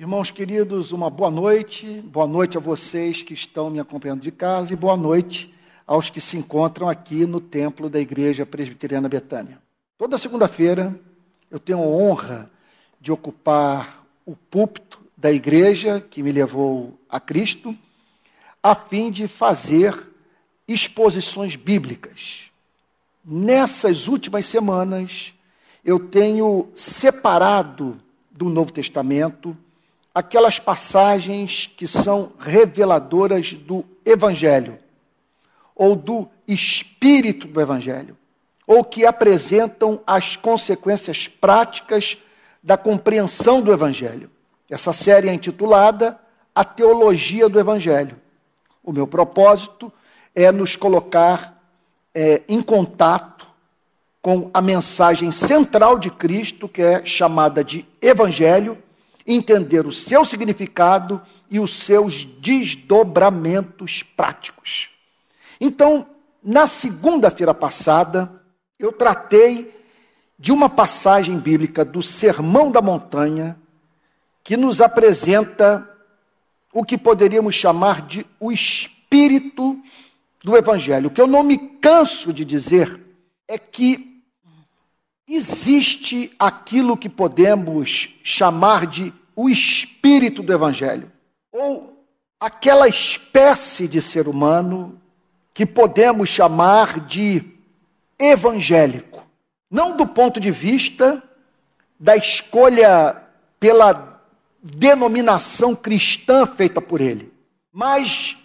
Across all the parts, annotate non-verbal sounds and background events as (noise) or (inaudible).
Irmãos queridos, uma boa noite. Boa noite a vocês que estão me acompanhando de casa e boa noite aos que se encontram aqui no templo da Igreja Presbiteriana Betânia. Toda segunda-feira eu tenho a honra de ocupar o púlpito da igreja que me levou a Cristo, a fim de fazer exposições bíblicas. Nessas últimas semanas, eu tenho separado do Novo Testamento aquelas passagens que são reveladoras do Evangelho, ou do espírito do Evangelho, ou que apresentam as consequências práticas da compreensão do Evangelho. Essa série é intitulada A Teologia do Evangelho. O meu propósito é nos colocar é, em contato com a mensagem central de Cristo, que é chamada de Evangelho entender o seu significado e os seus desdobramentos práticos. Então, na segunda-feira passada, eu tratei de uma passagem bíblica do Sermão da Montanha que nos apresenta o que poderíamos chamar de o espírito do Evangelho. O que eu não me canso de dizer é que existe aquilo que podemos chamar de o espírito do Evangelho, ou aquela espécie de ser humano que podemos chamar de evangélico. Não do ponto de vista da escolha pela denominação cristã feita por ele, mas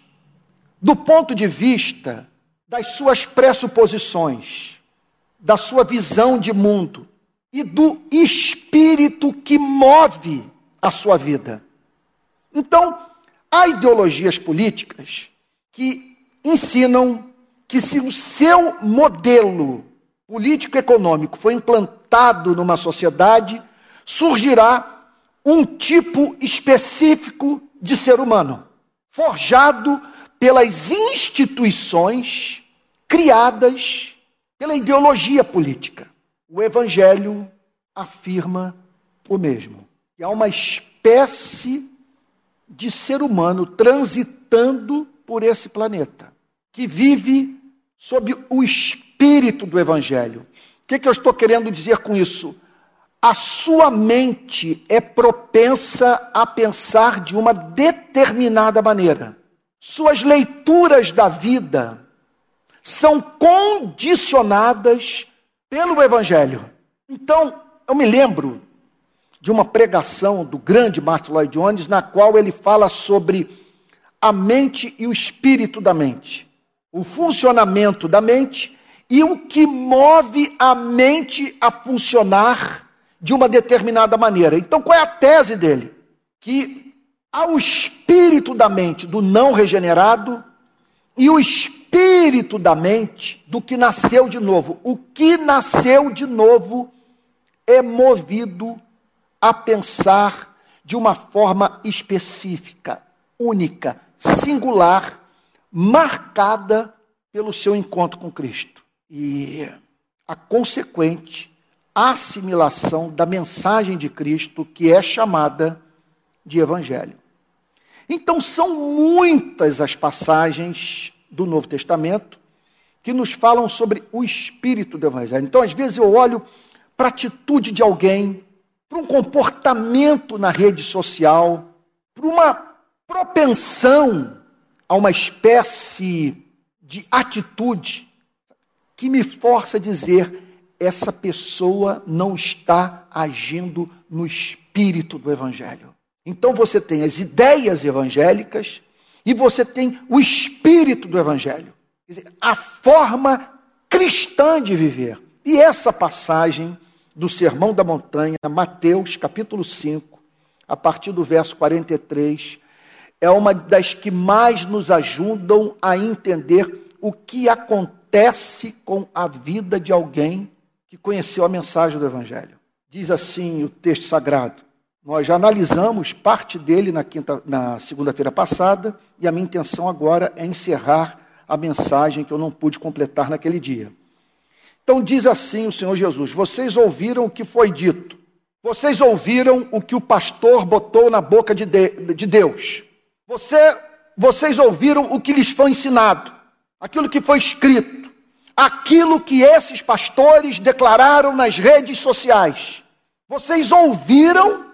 do ponto de vista das suas pressuposições da sua visão de mundo e do espírito que move a sua vida. Então, há ideologias políticas que ensinam que se o seu modelo político-econômico for implantado numa sociedade, surgirá um tipo específico de ser humano, forjado pelas instituições criadas pela ideologia política. O Evangelho afirma o mesmo. Que há uma espécie de ser humano transitando por esse planeta, que vive sob o espírito do Evangelho. O que, que eu estou querendo dizer com isso? A sua mente é propensa a pensar de uma determinada maneira. Suas leituras da vida são condicionadas pelo Evangelho. Então, eu me lembro de uma pregação do grande Martin Lloyd Jones, na qual ele fala sobre a mente e o espírito da mente, o funcionamento da mente e o que move a mente a funcionar de uma determinada maneira. Então, qual é a tese dele? Que há o espírito da mente do não regenerado e o espírito da mente do que nasceu de novo. O que nasceu de novo é movido a pensar de uma forma específica, única, singular, marcada pelo seu encontro com Cristo. E a consequente assimilação da mensagem de Cristo, que é chamada de Evangelho. Então, são muitas as passagens do Novo Testamento que nos falam sobre o espírito do Evangelho. Então, às vezes, eu olho para a atitude de alguém, para um comportamento na rede social, para uma propensão a uma espécie de atitude que me força a dizer: essa pessoa não está agindo no espírito do Evangelho. Então você tem as ideias evangélicas e você tem o espírito do Evangelho, dizer, a forma cristã de viver. E essa passagem do Sermão da Montanha, Mateus capítulo 5, a partir do verso 43, é uma das que mais nos ajudam a entender o que acontece com a vida de alguém que conheceu a mensagem do Evangelho. Diz assim o texto sagrado: nós já analisamos parte dele na, na segunda-feira passada, e a minha intenção agora é encerrar a mensagem que eu não pude completar naquele dia. Então diz assim o Senhor Jesus: Vocês ouviram o que foi dito: Vocês ouviram o que o pastor botou na boca de, de Deus. Você, vocês ouviram o que lhes foi ensinado, aquilo que foi escrito, aquilo que esses pastores declararam nas redes sociais. Vocês ouviram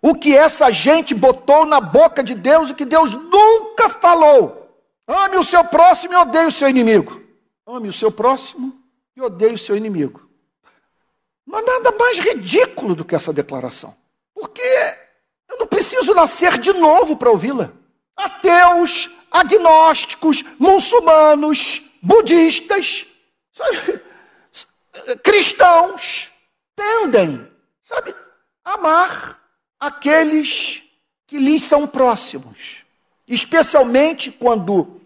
o que essa gente botou na boca de Deus e que Deus nunca falou. Ame o seu próximo e odeie o seu inimigo. Ame o seu próximo e odeie o seu inimigo. Não há nada mais ridículo do que essa declaração. Porque eu não preciso nascer de novo para ouvi-la. Ateus, agnósticos, muçulmanos, budistas, sabe, cristãos tendem, sabe, a amar aqueles que lhes são próximos, especialmente quando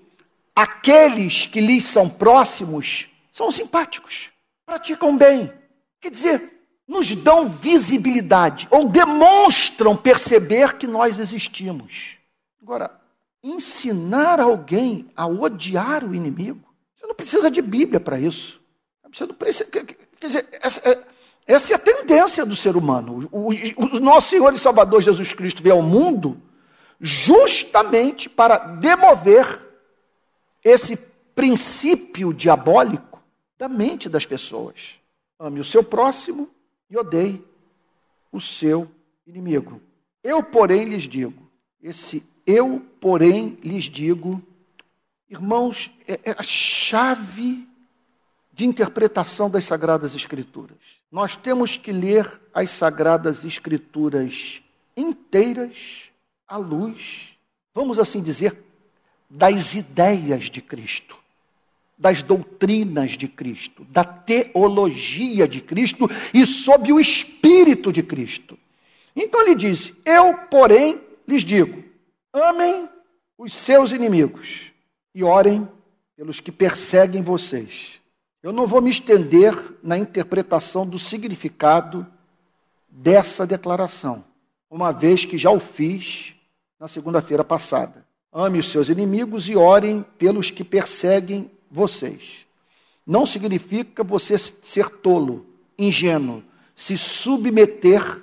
aqueles que lhes são próximos são simpáticos, praticam bem, quer dizer, nos dão visibilidade ou demonstram perceber que nós existimos. Agora, ensinar alguém a odiar o inimigo, você não precisa de Bíblia para isso. Você não precisa, quer dizer, essa, é, essa é a tendência do ser humano. O, o, o nosso Senhor e Salvador Jesus Cristo veio ao mundo justamente para demover esse princípio diabólico da mente das pessoas. Ame o seu próximo e odeie o seu inimigo. Eu, porém, lhes digo: esse eu, porém, lhes digo, irmãos, é, é a chave de interpretação das Sagradas Escrituras. Nós temos que ler as Sagradas Escrituras inteiras à luz, vamos assim dizer, das ideias de Cristo, das doutrinas de Cristo, da teologia de Cristo e sob o Espírito de Cristo. Então ele diz: Eu, porém, lhes digo: amem os seus inimigos e orem pelos que perseguem vocês. Eu não vou me estender na interpretação do significado dessa declaração, uma vez que já o fiz na segunda-feira passada. Ame os seus inimigos e orem pelos que perseguem vocês. Não significa você ser tolo, ingênuo, se submeter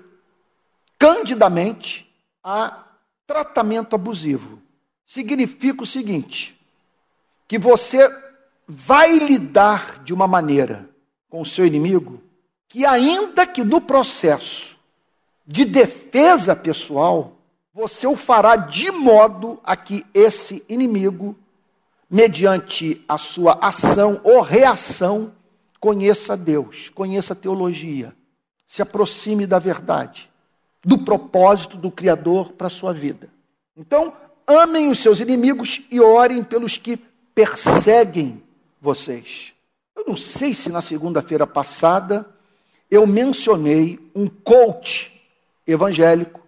candidamente a tratamento abusivo. Significa o seguinte: que você vai lidar de uma maneira com o seu inimigo que, ainda que no processo de defesa pessoal, você o fará de modo a que esse inimigo, mediante a sua ação ou reação, conheça Deus, conheça a teologia, se aproxime da verdade, do propósito do Criador para a sua vida. Então, amem os seus inimigos e orem pelos que perseguem vocês. Eu não sei se na segunda-feira passada eu mencionei um coach evangélico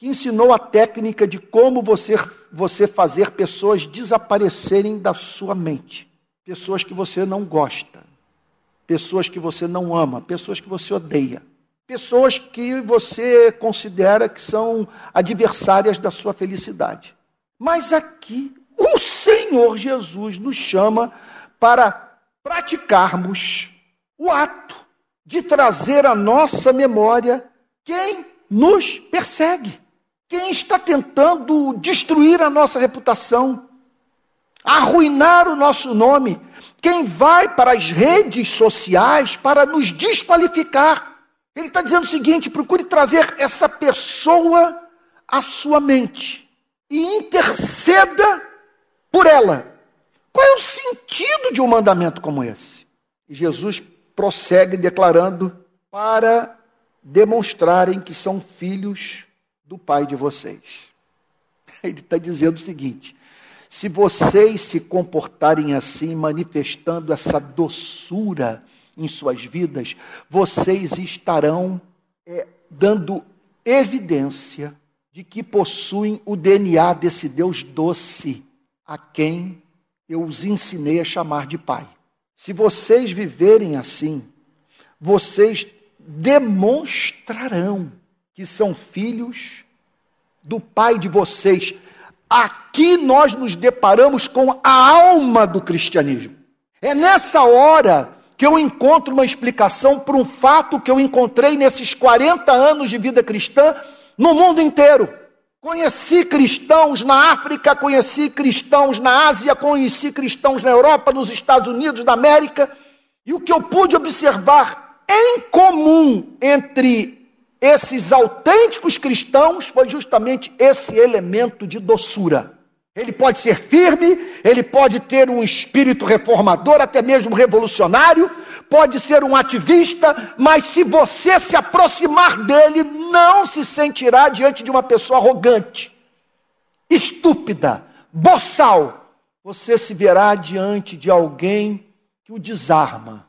que ensinou a técnica de como você, você fazer pessoas desaparecerem da sua mente. Pessoas que você não gosta, pessoas que você não ama, pessoas que você odeia, pessoas que você considera que são adversárias da sua felicidade. Mas aqui o Senhor Jesus nos chama para praticarmos o ato de trazer à nossa memória quem nos persegue, quem está tentando destruir a nossa reputação, arruinar o nosso nome, quem vai para as redes sociais para nos desqualificar. Ele está dizendo o seguinte: procure trazer essa pessoa à sua mente e interceda por ela. Qual é o sentido de um mandamento como esse? E Jesus prossegue declarando: para demonstrarem que são filhos do Pai de vocês. (laughs) Ele está dizendo o seguinte: se vocês se comportarem assim, manifestando essa doçura em suas vidas, vocês estarão é, dando evidência de que possuem o DNA desse Deus doce, a quem eu os ensinei a chamar de Pai. Se vocês viverem assim, vocês demonstrarão que são filhos do Pai de vocês. Aqui nós nos deparamos com a alma do cristianismo. É nessa hora que eu encontro uma explicação para um fato que eu encontrei nesses 40 anos de vida cristã no mundo inteiro. Conheci cristãos na África, conheci cristãos na Ásia, conheci cristãos na Europa, nos Estados Unidos da América, e o que eu pude observar em comum entre esses autênticos cristãos foi justamente esse elemento de doçura. Ele pode ser firme, ele pode ter um espírito reformador, até mesmo revolucionário, pode ser um ativista, mas se você se aproximar dele, não se sentirá diante de uma pessoa arrogante, estúpida, boçal. Você se verá diante de alguém que o desarma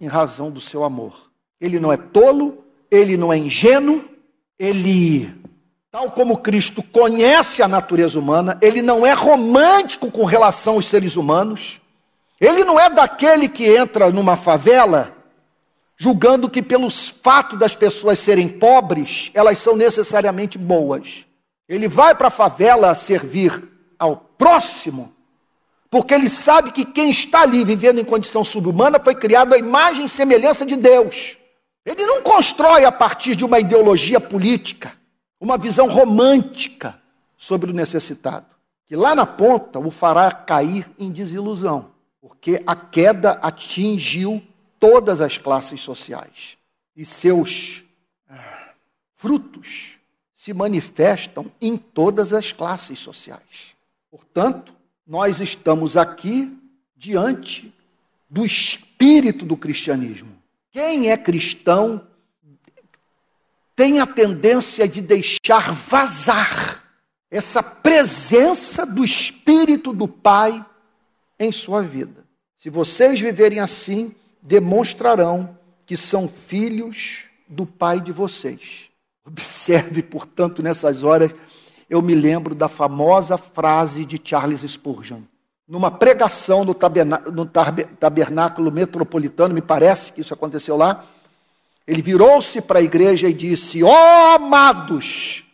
em razão do seu amor. Ele não é tolo, ele não é ingênuo, ele Tal como Cristo conhece a natureza humana, ele não é romântico com relação aos seres humanos. Ele não é daquele que entra numa favela julgando que, pelos fato das pessoas serem pobres, elas são necessariamente boas. Ele vai para a favela servir ao próximo, porque ele sabe que quem está ali vivendo em condição subhumana foi criado à imagem e semelhança de Deus. Ele não constrói a partir de uma ideologia política uma visão romântica sobre o necessitado, que lá na ponta o fará cair em desilusão, porque a queda atingiu todas as classes sociais e seus ah, frutos se manifestam em todas as classes sociais. Portanto, nós estamos aqui diante do espírito do cristianismo. Quem é cristão tem a tendência de deixar vazar essa presença do Espírito do Pai em sua vida. Se vocês viverem assim, demonstrarão que são filhos do Pai de vocês. Observe, portanto, nessas horas, eu me lembro da famosa frase de Charles Spurgeon. Numa pregação no tabernáculo metropolitano, me parece que isso aconteceu lá, ele virou-se para a igreja e disse: Ó oh, amados,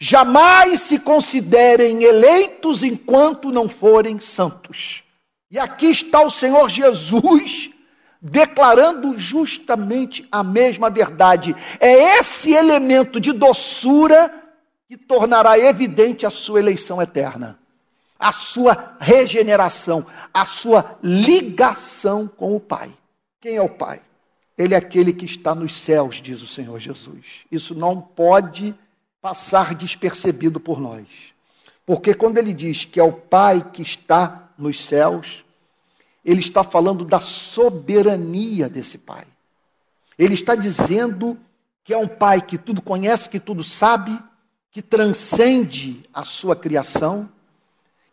jamais se considerem eleitos enquanto não forem santos. E aqui está o Senhor Jesus declarando justamente a mesma verdade. É esse elemento de doçura que tornará evidente a sua eleição eterna, a sua regeneração, a sua ligação com o Pai. Quem é o Pai? Ele é aquele que está nos céus, diz o Senhor Jesus. Isso não pode passar despercebido por nós. Porque quando ele diz que é o Pai que está nos céus, ele está falando da soberania desse Pai. Ele está dizendo que é um Pai que tudo conhece, que tudo sabe, que transcende a sua criação,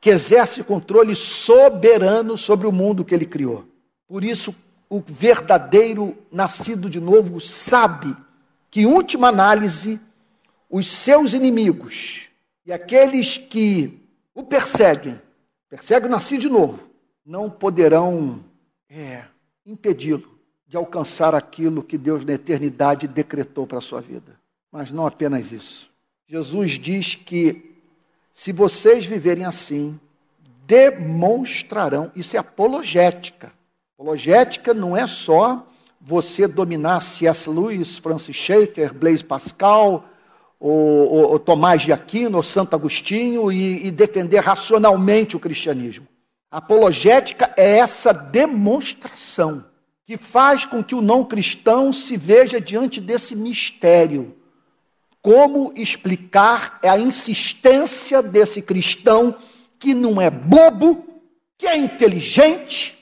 que exerce controle soberano sobre o mundo que ele criou. Por isso, o verdadeiro nascido de novo sabe que, em última análise, os seus inimigos e aqueles que o perseguem, perseguem o nascido de novo, não poderão é, impedi-lo de alcançar aquilo que Deus na eternidade decretou para a sua vida. Mas não apenas isso. Jesus diz que se vocês viverem assim, demonstrarão, isso é apologética Apologética não é só você dominar C.S. Lewis, Francis Schaeffer, Blaise Pascal, ou, ou, ou Tomás de Aquino, ou Santo Agostinho e, e defender racionalmente o cristianismo. apologética é essa demonstração que faz com que o não cristão se veja diante desse mistério. Como explicar a insistência desse cristão que não é bobo, que é inteligente,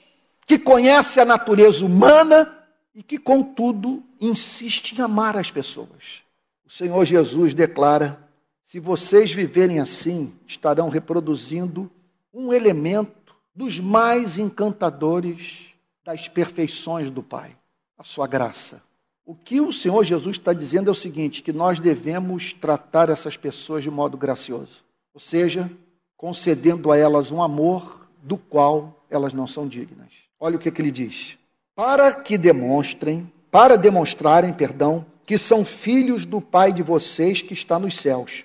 que conhece a natureza humana e que, contudo, insiste em amar as pessoas. O Senhor Jesus declara: se vocês viverem assim, estarão reproduzindo um elemento dos mais encantadores das perfeições do Pai, a sua graça. O que o Senhor Jesus está dizendo é o seguinte: que nós devemos tratar essas pessoas de modo gracioso, ou seja, concedendo a elas um amor do qual elas não são dignas. Olha o que, que ele diz. Para que demonstrem, para demonstrarem, perdão, que são filhos do Pai de vocês que está nos céus.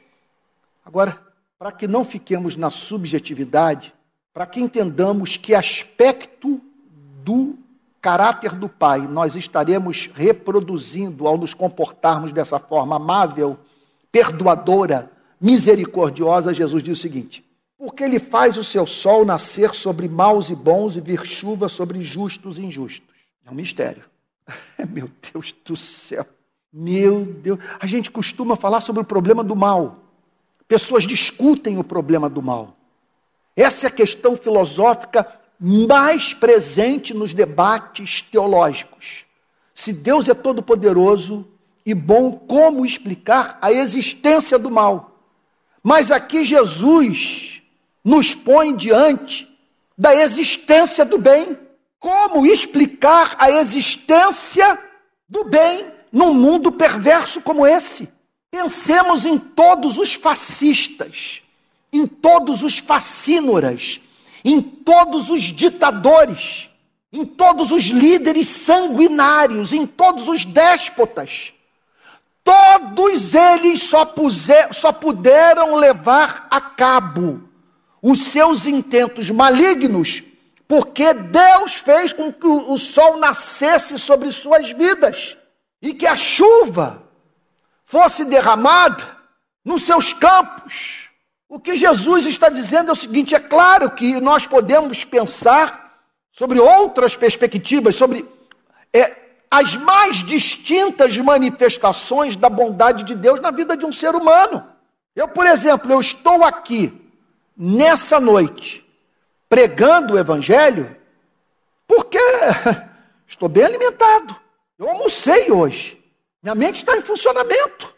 Agora, para que não fiquemos na subjetividade, para que entendamos que aspecto do caráter do Pai nós estaremos reproduzindo ao nos comportarmos dessa forma amável, perdoadora, misericordiosa, Jesus diz o seguinte: porque ele faz o seu sol nascer sobre maus e bons e vir chuva sobre justos e injustos. É um mistério. (laughs) Meu Deus do céu. Meu Deus. A gente costuma falar sobre o problema do mal. Pessoas discutem o problema do mal. Essa é a questão filosófica mais presente nos debates teológicos. Se Deus é todo-poderoso e bom, como explicar a existência do mal? Mas aqui Jesus nos põe diante da existência do bem. Como explicar a existência do bem num mundo perverso como esse? Pensemos em todos os fascistas, em todos os fascínoras, em todos os ditadores, em todos os líderes sanguinários, em todos os déspotas. Todos eles só, puser, só puderam levar a cabo os seus intentos malignos, porque Deus fez com que o sol nascesse sobre suas vidas e que a chuva fosse derramada nos seus campos o que Jesus está dizendo é o seguinte: é claro que nós podemos pensar sobre outras perspectivas, sobre é, as mais distintas manifestações da bondade de Deus na vida de um ser humano. Eu, por exemplo, eu estou aqui nessa noite pregando o Evangelho porque (laughs) estou bem alimentado. Eu almocei hoje. Minha mente está em funcionamento.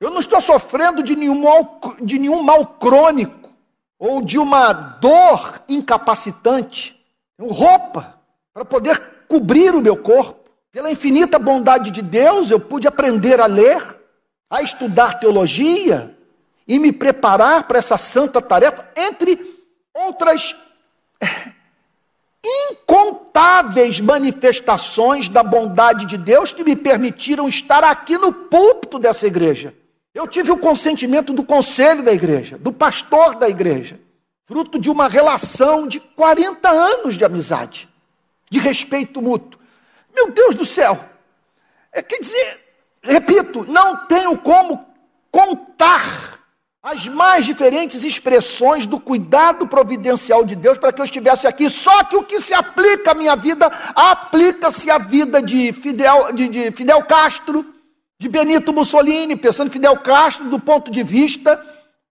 Eu não estou sofrendo de nenhum mal, de nenhum mal crônico ou de uma dor incapacitante. Tenho roupa para poder cobrir o meu corpo. Pela infinita bondade de Deus, eu pude aprender a ler, a estudar teologia e me preparar para essa santa tarefa, entre outras incontáveis manifestações da bondade de Deus que me permitiram estar aqui no púlpito dessa igreja. Eu tive o consentimento do conselho da igreja, do pastor da igreja, fruto de uma relação de 40 anos de amizade, de respeito mútuo. Meu Deus do céu! É, quer dizer, repito, não tenho como contar as mais diferentes expressões do cuidado providencial de Deus para que eu estivesse aqui. Só que o que se aplica à minha vida, aplica-se à vida de Fidel, de, de Fidel Castro, de Benito Mussolini, pensando em Fidel Castro do ponto de vista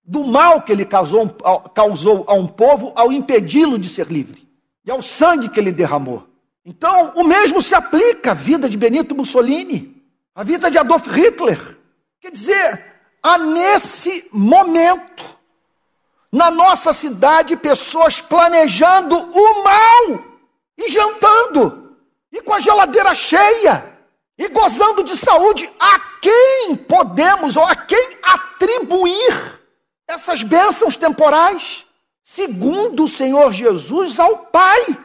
do mal que ele causou, causou a um povo ao impedi-lo de ser livre e ao sangue que ele derramou. Então, o mesmo se aplica à vida de Benito Mussolini, à vida de Adolf Hitler. Quer dizer, há nesse momento, na nossa cidade, pessoas planejando o mal e jantando, e com a geladeira cheia e gozando de saúde, a quem podemos ou a quem atribuir essas bênçãos temporais? Segundo o Senhor Jesus, ao Pai,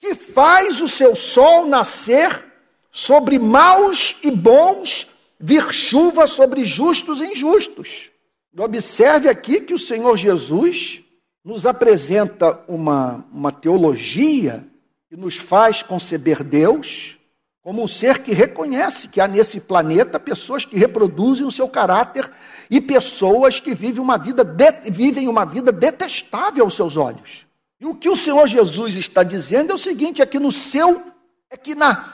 que faz o seu sol nascer sobre maus e bons, vir chuva sobre justos e injustos. Observe aqui que o Senhor Jesus nos apresenta uma, uma teologia que nos faz conceber Deus como um ser que reconhece que há nesse planeta pessoas que reproduzem o seu caráter e pessoas que vivem uma vida, de, vivem uma vida detestável aos seus olhos. E o que o Senhor Jesus está dizendo é o seguinte: é que no seu, é que na,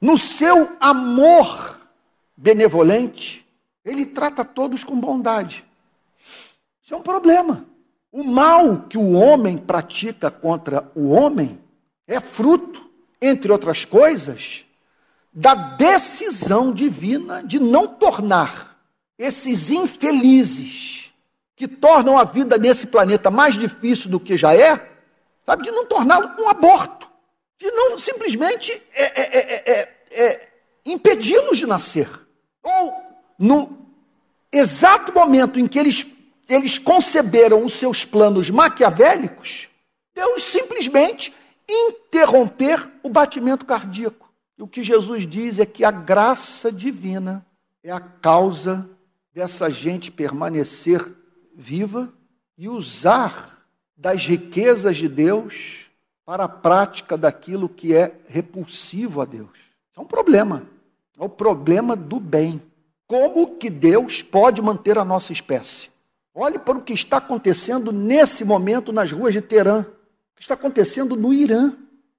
no seu amor benevolente, ele trata todos com bondade. Isso é um problema. O mal que o homem pratica contra o homem é fruto entre outras coisas, da decisão divina de não tornar esses infelizes que tornam a vida nesse planeta mais difícil do que já é, sabe, de não torná-lo um aborto, de não simplesmente é, é, é, é impedi-los de nascer. Ou no exato momento em que eles, eles conceberam os seus planos maquiavélicos, Deus simplesmente interromper o batimento cardíaco. E o que Jesus diz é que a graça divina é a causa dessa gente permanecer viva e usar das riquezas de Deus para a prática daquilo que é repulsivo a Deus. Isso é um problema. É o problema do bem. Como que Deus pode manter a nossa espécie? Olhe para o que está acontecendo nesse momento nas ruas de Teherã. Está acontecendo no Irã.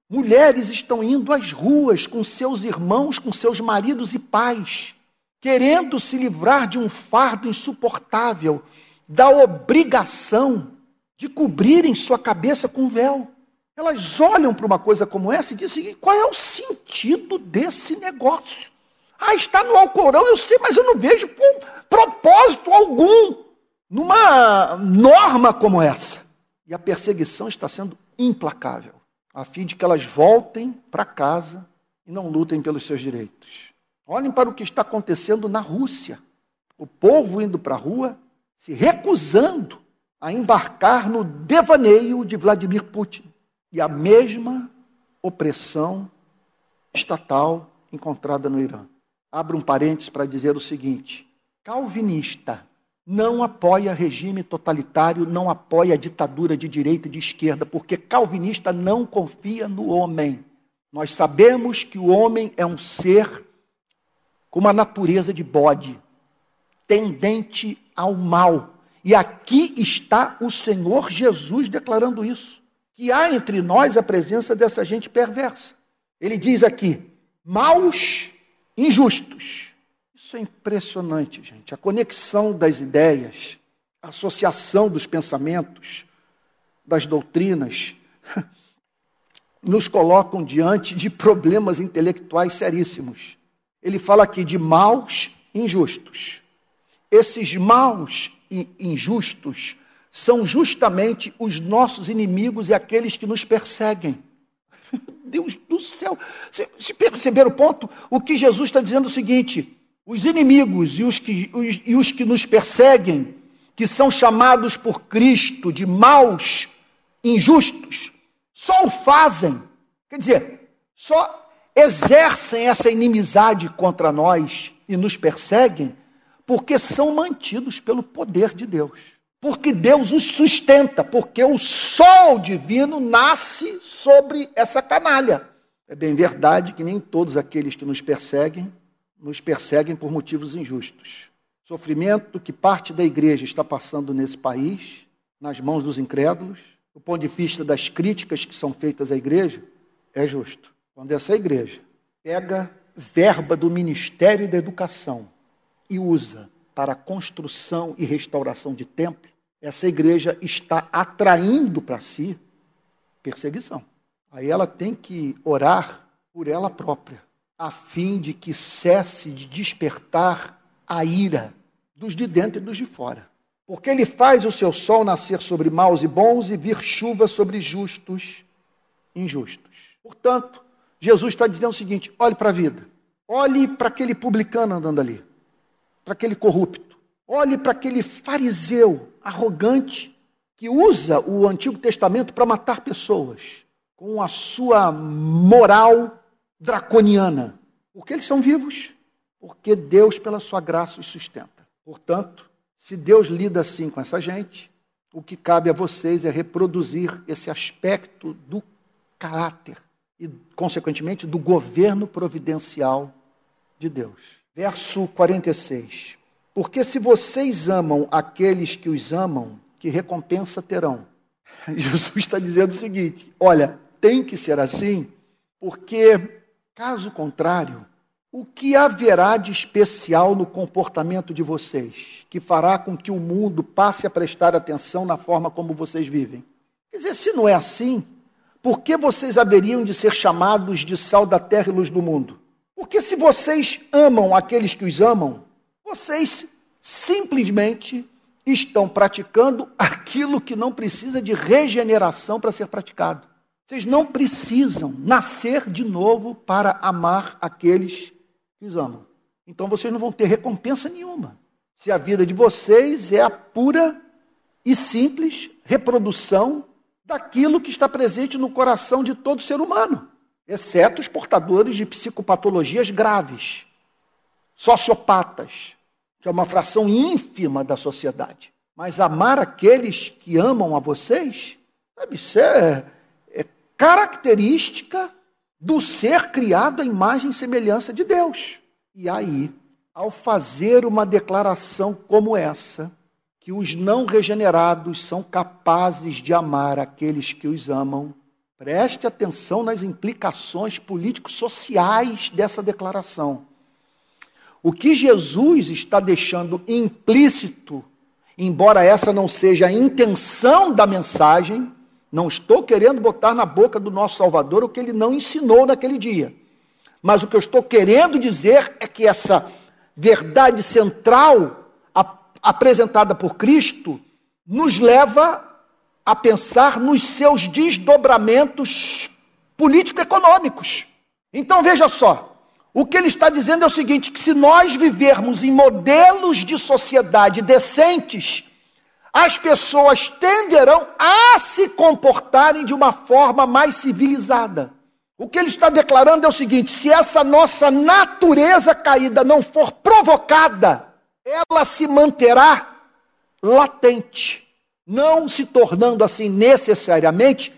Mulheres estão indo às ruas com seus irmãos, com seus maridos e pais, querendo se livrar de um fardo insuportável, da obrigação de cobrirem sua cabeça com véu. Elas olham para uma coisa como essa e dizem: qual é o sentido desse negócio? Ah, está no Alcorão, eu sei, mas eu não vejo propósito algum numa norma como essa. E a perseguição está sendo implacável a fim de que elas voltem para casa e não lutem pelos seus direitos. Olhem para o que está acontecendo na Rússia. O povo indo para a rua, se recusando a embarcar no devaneio de Vladimir Putin. E a mesma opressão estatal encontrada no Irã. Abro um parênteses para dizer o seguinte: calvinista não apoia regime totalitário, não apoia ditadura de direita e de esquerda, porque calvinista não confia no homem. Nós sabemos que o homem é um ser com uma natureza de bode, tendente ao mal. E aqui está o Senhor Jesus declarando isso. Que há entre nós a presença dessa gente perversa. Ele diz aqui: maus, injustos isso é impressionante, gente. A conexão das ideias, a associação dos pensamentos, das doutrinas, (laughs) nos colocam diante de problemas intelectuais seríssimos. Ele fala aqui de maus injustos. Esses maus e injustos são justamente os nossos inimigos e aqueles que nos perseguem. (laughs) Deus do céu! Se perceber o ponto? O que Jesus está dizendo é o seguinte: os inimigos e os, que, os, e os que nos perseguem, que são chamados por Cristo de maus, injustos, só o fazem, quer dizer, só exercem essa inimizade contra nós e nos perseguem, porque são mantidos pelo poder de Deus. Porque Deus os sustenta, porque o sol divino nasce sobre essa canalha. É bem verdade que nem todos aqueles que nos perseguem nos perseguem por motivos injustos. Sofrimento que parte da igreja está passando nesse país, nas mãos dos incrédulos, do ponto de vista das críticas que são feitas à igreja, é justo. Quando essa igreja pega verba do Ministério da Educação e usa para construção e restauração de templo, essa igreja está atraindo para si perseguição. Aí ela tem que orar por ela própria a fim de que cesse de despertar a ira dos de dentro e dos de fora. Porque ele faz o seu sol nascer sobre maus e bons e vir chuva sobre justos e injustos. Portanto, Jesus está dizendo o seguinte: olhe para a vida, olhe para aquele publicano andando ali, para aquele corrupto, olhe para aquele fariseu arrogante que usa o Antigo Testamento para matar pessoas com a sua moral draconiana. Porque eles são vivos. Porque Deus, pela sua graça, os sustenta. Portanto, se Deus lida assim com essa gente, o que cabe a vocês é reproduzir esse aspecto do caráter e, consequentemente, do governo providencial de Deus. Verso 46. Porque se vocês amam aqueles que os amam, que recompensa terão? (laughs) Jesus está dizendo o seguinte: olha, tem que ser assim, porque Caso contrário, o que haverá de especial no comportamento de vocês que fará com que o mundo passe a prestar atenção na forma como vocês vivem? Quer dizer, se não é assim, por que vocês haveriam de ser chamados de sal da terra e luz do mundo? Porque se vocês amam aqueles que os amam, vocês simplesmente estão praticando (laughs) aquilo que não precisa de regeneração para ser praticado. Vocês não precisam nascer de novo para amar aqueles que os amam. Então vocês não vão ter recompensa nenhuma. Se a vida de vocês é a pura e simples reprodução daquilo que está presente no coração de todo ser humano, exceto os portadores de psicopatologias graves, sociopatas, que é uma fração ínfima da sociedade. Mas amar aqueles que amam a vocês, sabe, isso é característica do ser criado à imagem e semelhança de Deus. E aí, ao fazer uma declaração como essa, que os não regenerados são capazes de amar aqueles que os amam, preste atenção nas implicações político-sociais dessa declaração. O que Jesus está deixando implícito, embora essa não seja a intenção da mensagem, não estou querendo botar na boca do nosso Salvador o que ele não ensinou naquele dia. Mas o que eu estou querendo dizer é que essa verdade central apresentada por Cristo nos leva a pensar nos seus desdobramentos político-econômicos. Então veja só, o que ele está dizendo é o seguinte: que se nós vivermos em modelos de sociedade decentes, as pessoas tenderão a se comportarem de uma forma mais civilizada. O que ele está declarando é o seguinte: se essa nossa natureza caída não for provocada, ela se manterá latente, não se tornando assim necessariamente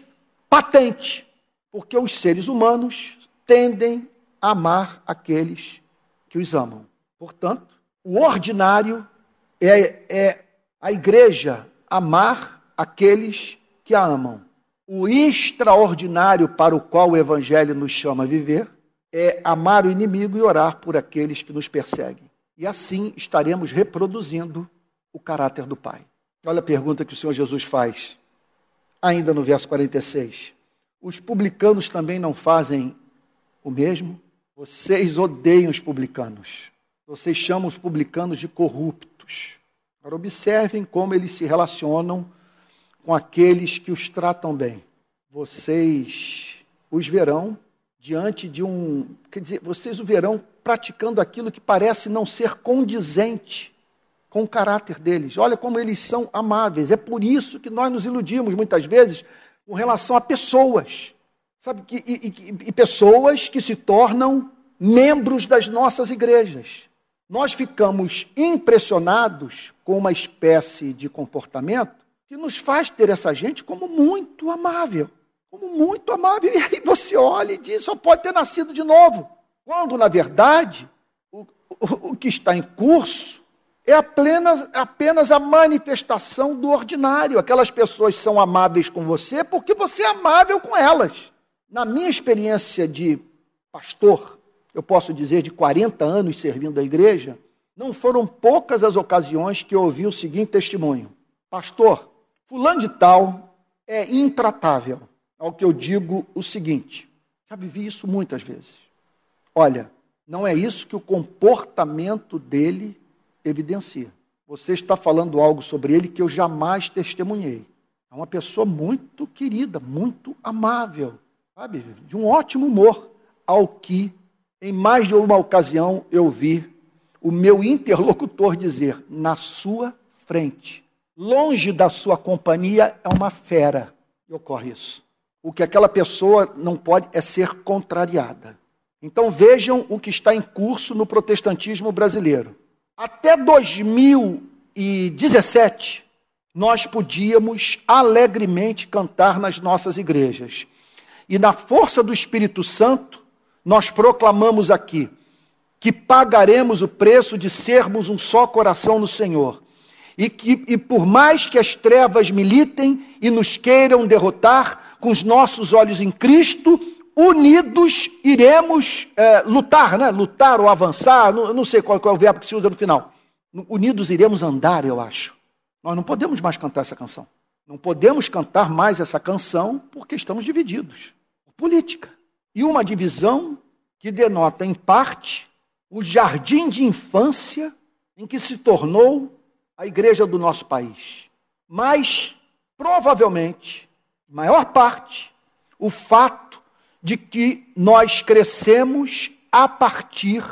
patente, porque os seres humanos tendem a amar aqueles que os amam. Portanto, o ordinário é, é a igreja amar aqueles que a amam. O extraordinário para o qual o Evangelho nos chama a viver é amar o inimigo e orar por aqueles que nos perseguem. E assim estaremos reproduzindo o caráter do Pai. Olha a pergunta que o Senhor Jesus faz, ainda no verso 46. Os publicanos também não fazem o mesmo? Vocês odeiam os publicanos. Vocês chamam os publicanos de corruptos. Agora, observem como eles se relacionam com aqueles que os tratam bem. Vocês os verão diante de um. Quer dizer, vocês o verão praticando aquilo que parece não ser condizente com o caráter deles. Olha como eles são amáveis. É por isso que nós nos iludimos muitas vezes com relação a pessoas. Sabe? E, e, e pessoas que se tornam membros das nossas igrejas nós ficamos impressionados com uma espécie de comportamento que nos faz ter essa gente como muito amável. Como muito amável. E aí você olha e diz, só pode ter nascido de novo. Quando, na verdade, o, o, o que está em curso é apenas, apenas a manifestação do ordinário. Aquelas pessoas são amáveis com você porque você é amável com elas. Na minha experiência de pastor, eu posso dizer, de 40 anos servindo a igreja, não foram poucas as ocasiões que eu ouvi o seguinte testemunho: Pastor, fulano de tal é intratável. Ao que eu digo o seguinte: já vivi isso muitas vezes. Olha, não é isso que o comportamento dele evidencia. Você está falando algo sobre ele que eu jamais testemunhei. É uma pessoa muito querida, muito amável, sabe? De um ótimo humor, ao que em mais de uma ocasião eu vi o meu interlocutor dizer: na sua frente, longe da sua companhia, é uma fera. E ocorre isso. O que aquela pessoa não pode é ser contrariada. Então vejam o que está em curso no protestantismo brasileiro. Até 2017, nós podíamos alegremente cantar nas nossas igrejas. E na força do Espírito Santo, nós proclamamos aqui que pagaremos o preço de sermos um só coração no Senhor. E que, e por mais que as trevas militem e nos queiram derrotar, com os nossos olhos em Cristo, unidos iremos é, lutar, né? Lutar ou avançar, não, não sei qual, qual é o verbo que se usa no final. Unidos iremos andar, eu acho. Nós não podemos mais cantar essa canção. Não podemos cantar mais essa canção porque estamos divididos. Política e uma divisão que denota, em parte, o jardim de infância em que se tornou a igreja do nosso país. Mas, provavelmente, maior parte, o fato de que nós crescemos a partir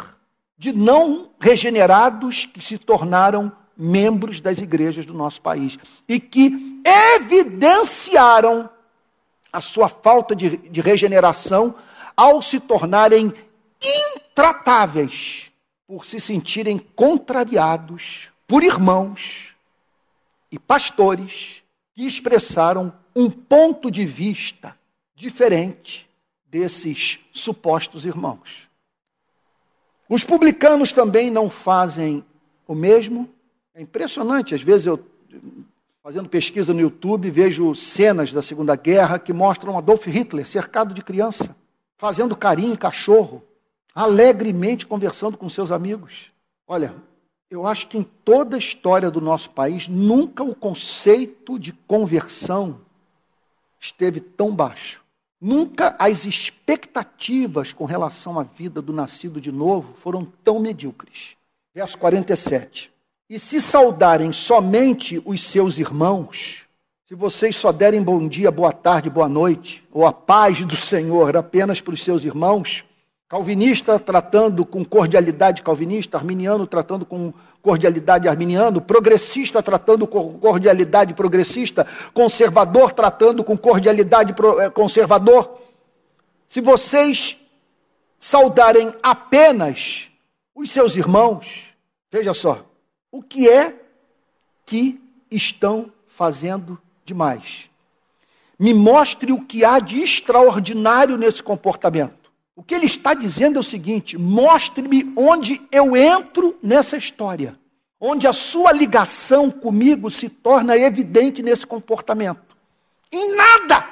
de não regenerados que se tornaram membros das igrejas do nosso país e que evidenciaram a sua falta de, de regeneração ao se tornarem intratáveis, por se sentirem contrariados por irmãos e pastores que expressaram um ponto de vista diferente desses supostos irmãos. Os publicanos também não fazem o mesmo. É impressionante, às vezes eu, fazendo pesquisa no YouTube, vejo cenas da Segunda Guerra que mostram Adolf Hitler cercado de criança, fazendo carinho em cachorro, alegremente conversando com seus amigos. Olha, eu acho que em toda a história do nosso país, nunca o conceito de conversão esteve tão baixo. Nunca as expectativas com relação à vida do nascido de novo foram tão medíocres. Verso 47. E se saudarem somente os seus irmãos, se vocês só derem bom dia, boa tarde, boa noite, ou a paz do Senhor apenas para os seus irmãos, Calvinista tratando com cordialidade calvinista, arminiano tratando com cordialidade arminiano, progressista tratando com cordialidade progressista, conservador tratando com cordialidade eh, conservador. Se vocês saudarem apenas os seus irmãos, veja só, o que é que estão fazendo demais? Me mostre o que há de extraordinário nesse comportamento. O que ele está dizendo é o seguinte: mostre-me onde eu entro nessa história, onde a sua ligação comigo se torna evidente nesse comportamento. Em nada!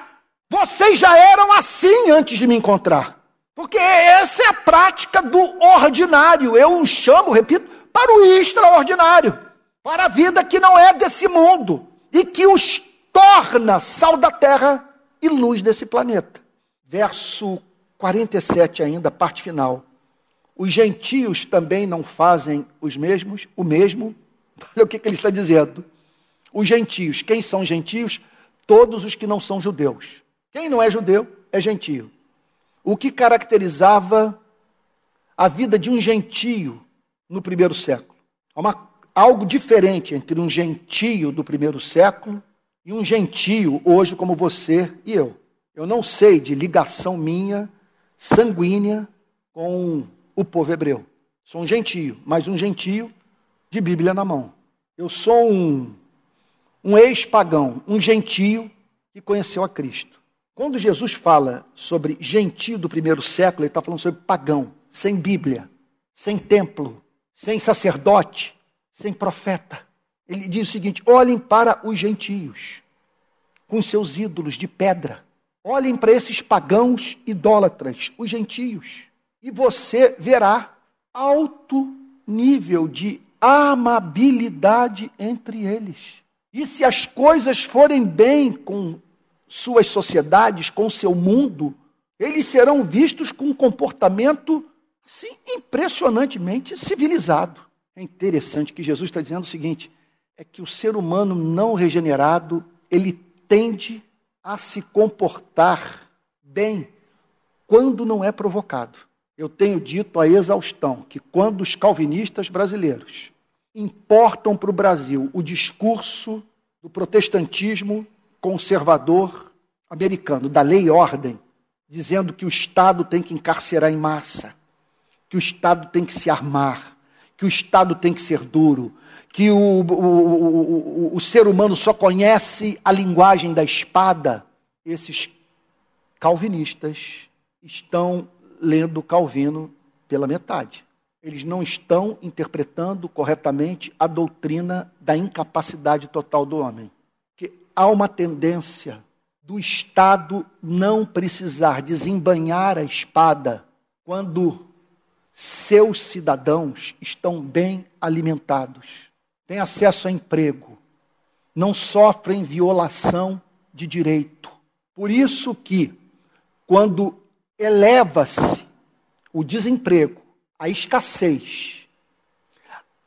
Vocês já eram assim antes de me encontrar. Porque essa é a prática do ordinário. Eu o chamo, repito, para o extraordinário, para a vida que não é desse mundo e que os torna sal da terra e luz desse planeta. Verso 47 ainda, parte final. Os gentios também não fazem os mesmos, o mesmo. (laughs) Olha o que, que ele está dizendo. Os gentios, quem são gentios? Todos os que não são judeus. Quem não é judeu é gentio. O que caracterizava a vida de um gentio no primeiro século? Uma, algo diferente entre um gentio do primeiro século e um gentio hoje como você e eu. Eu não sei de ligação minha sanguínea com o povo hebreu. Sou um gentio, mas um gentio de Bíblia na mão. Eu sou um, um ex-pagão, um gentio que conheceu a Cristo. Quando Jesus fala sobre gentio do primeiro século, ele está falando sobre pagão, sem Bíblia, sem templo, sem sacerdote, sem profeta. Ele diz o seguinte: olhem para os gentios, com seus ídolos de pedra, Olhem para esses pagãos idólatras, os gentios, e você verá alto nível de amabilidade entre eles. E se as coisas forem bem com suas sociedades, com seu mundo, eles serão vistos com um comportamento impressionantemente civilizado. É interessante que Jesus está dizendo o seguinte: é que o ser humano não regenerado ele tende a se comportar bem quando não é provocado. Eu tenho dito a exaustão que quando os calvinistas brasileiros importam para o Brasil o discurso do protestantismo conservador americano, da lei e ordem, dizendo que o Estado tem que encarcerar em massa, que o Estado tem que se armar, que o Estado tem que ser duro, que o, o, o, o, ser humano só conhece a linguagem da espada, esses calvinistas estão lendo Calvino pela metade. Eles não estão interpretando corretamente a doutrina da incapacidade total do homem. Que há uma tendência do Estado não precisar desembanhar a espada quando seus cidadãos estão bem alimentados têm acesso a emprego, não sofrem violação de direito. Por isso que, quando eleva-se o desemprego, a escassez,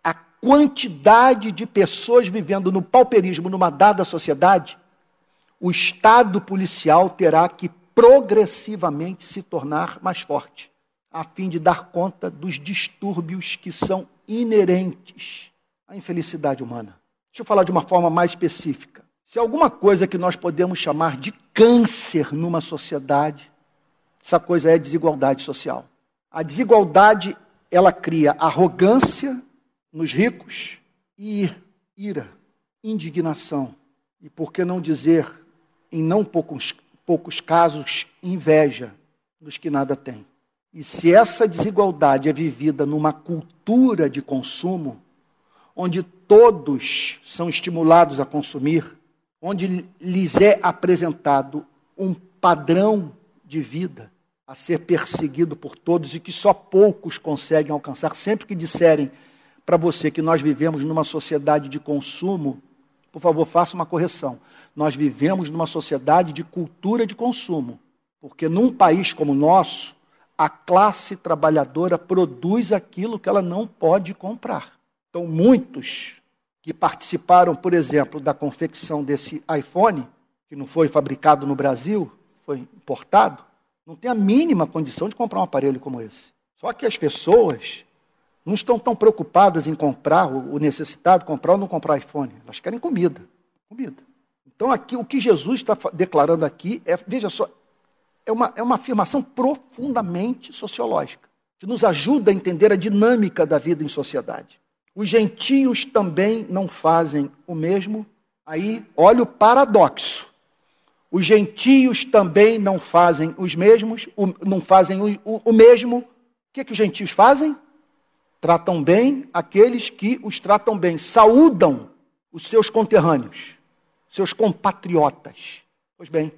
a quantidade de pessoas vivendo no pauperismo numa dada sociedade, o Estado policial terá que progressivamente se tornar mais forte, a fim de dar conta dos distúrbios que são inerentes a infelicidade humana. Deixa eu falar de uma forma mais específica. Se alguma coisa que nós podemos chamar de câncer numa sociedade, essa coisa é desigualdade social. A desigualdade, ela cria arrogância nos ricos e ira, indignação. E por que não dizer, em não poucos, poucos casos, inveja dos que nada têm. E se essa desigualdade é vivida numa cultura de consumo, onde todos são estimulados a consumir, onde lhes é apresentado um padrão de vida a ser perseguido por todos e que só poucos conseguem alcançar, sempre que disserem para você que nós vivemos numa sociedade de consumo, por favor, faça uma correção. Nós vivemos numa sociedade de cultura de consumo, porque num país como o nosso, a classe trabalhadora produz aquilo que ela não pode comprar. Então, muitos que participaram, por exemplo, da confecção desse iPhone, que não foi fabricado no Brasil, foi importado, não tem a mínima condição de comprar um aparelho como esse. Só que as pessoas não estão tão preocupadas em comprar, o necessitado comprar ou não comprar iPhone. Elas querem comida. Comida. Então, aqui, o que Jesus está declarando aqui é, veja só, é uma, é uma afirmação profundamente sociológica, que nos ajuda a entender a dinâmica da vida em sociedade. Os gentios também não fazem o mesmo. Aí, olha o paradoxo. Os gentios também não fazem os mesmos, o, não fazem o, o, o mesmo. O que, é que os gentios fazem? Tratam bem aqueles que os tratam bem, saúdam os seus conterrâneos, seus compatriotas. Pois bem,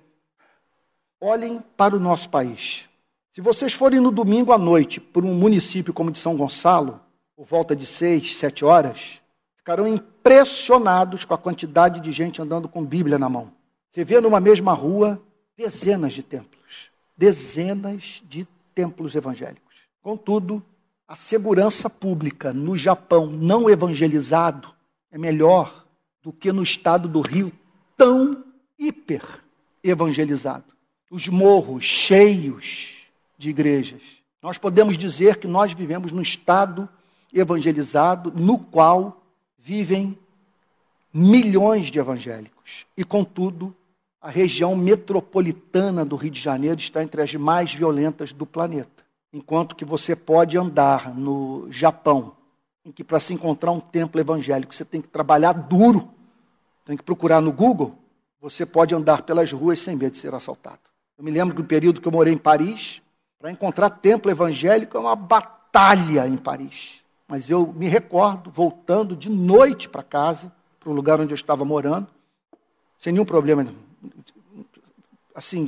olhem para o nosso país. Se vocês forem no domingo à noite por um município como de São Gonçalo, por volta de seis, sete horas, ficarão impressionados com a quantidade de gente andando com Bíblia na mão. Você vê numa mesma rua dezenas de templos, dezenas de templos evangélicos. Contudo, a segurança pública no Japão não evangelizado é melhor do que no estado do Rio, tão hiper evangelizado. Os morros cheios de igrejas. Nós podemos dizer que nós vivemos no estado evangelizado no qual vivem milhões de evangélicos. E, contudo, a região metropolitana do Rio de Janeiro está entre as mais violentas do planeta. Enquanto que você pode andar no Japão, em que para se encontrar um templo evangélico você tem que trabalhar duro, tem que procurar no Google, você pode andar pelas ruas sem medo de ser assaltado. Eu me lembro do período que eu morei em Paris, para encontrar templo evangélico é uma batalha em Paris. Mas eu me recordo, voltando de noite para casa, para o lugar onde eu estava morando, sem nenhum problema, assim,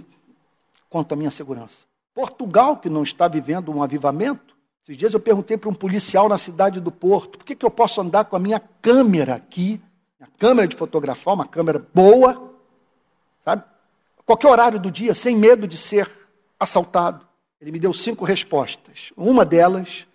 quanto à minha segurança. Portugal, que não está vivendo um avivamento, esses dias eu perguntei para um policial na cidade do Porto, por que, que eu posso andar com a minha câmera aqui, a câmera de fotografar, uma câmera boa, sabe? Qualquer horário do dia, sem medo de ser assaltado. Ele me deu cinco respostas. Uma delas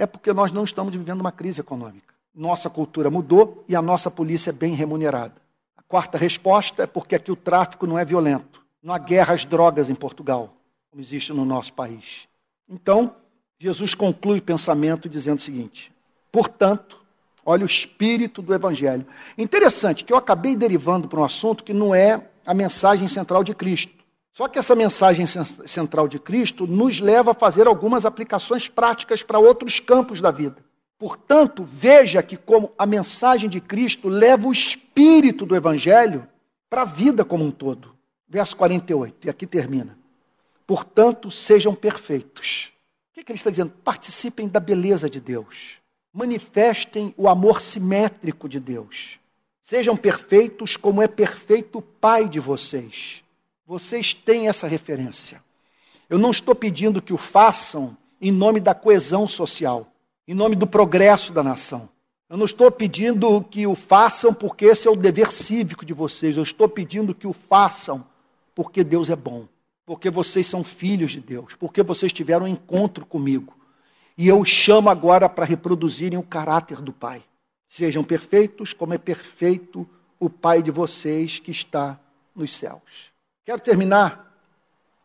é porque nós não estamos vivendo uma crise econômica. Nossa cultura mudou e a nossa polícia é bem remunerada. A quarta resposta é porque aqui o tráfico não é violento. Não há guerra às drogas em Portugal, como existe no nosso país. Então, Jesus conclui o pensamento dizendo o seguinte: portanto, olha o espírito do evangelho. Interessante que eu acabei derivando para um assunto que não é a mensagem central de Cristo. Só que essa mensagem central de Cristo nos leva a fazer algumas aplicações práticas para outros campos da vida. Portanto, veja que como a mensagem de Cristo leva o espírito do evangelho para a vida como um todo. Verso 48, e aqui termina. Portanto, sejam perfeitos. O que, que ele está dizendo? Participem da beleza de Deus. Manifestem o amor simétrico de Deus. Sejam perfeitos como é perfeito o Pai de vocês. Vocês têm essa referência. Eu não estou pedindo que o façam em nome da coesão social, em nome do progresso da nação. Eu não estou pedindo que o façam porque esse é o dever cívico de vocês. Eu estou pedindo que o façam porque Deus é bom, porque vocês são filhos de Deus, porque vocês tiveram um encontro comigo. E eu chamo agora para reproduzirem o caráter do Pai. Sejam perfeitos como é perfeito o Pai de vocês que está nos céus. Quero terminar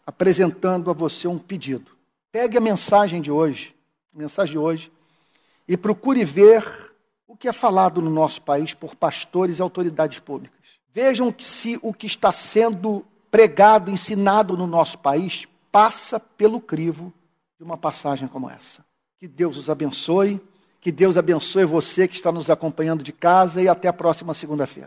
apresentando a você um pedido. Pegue a mensagem de hoje, mensagem de hoje, e procure ver o que é falado no nosso país por pastores e autoridades públicas. Vejam se o que está sendo pregado, ensinado no nosso país, passa pelo crivo de uma passagem como essa. Que Deus os abençoe, que Deus abençoe você que está nos acompanhando de casa e até a próxima segunda-feira.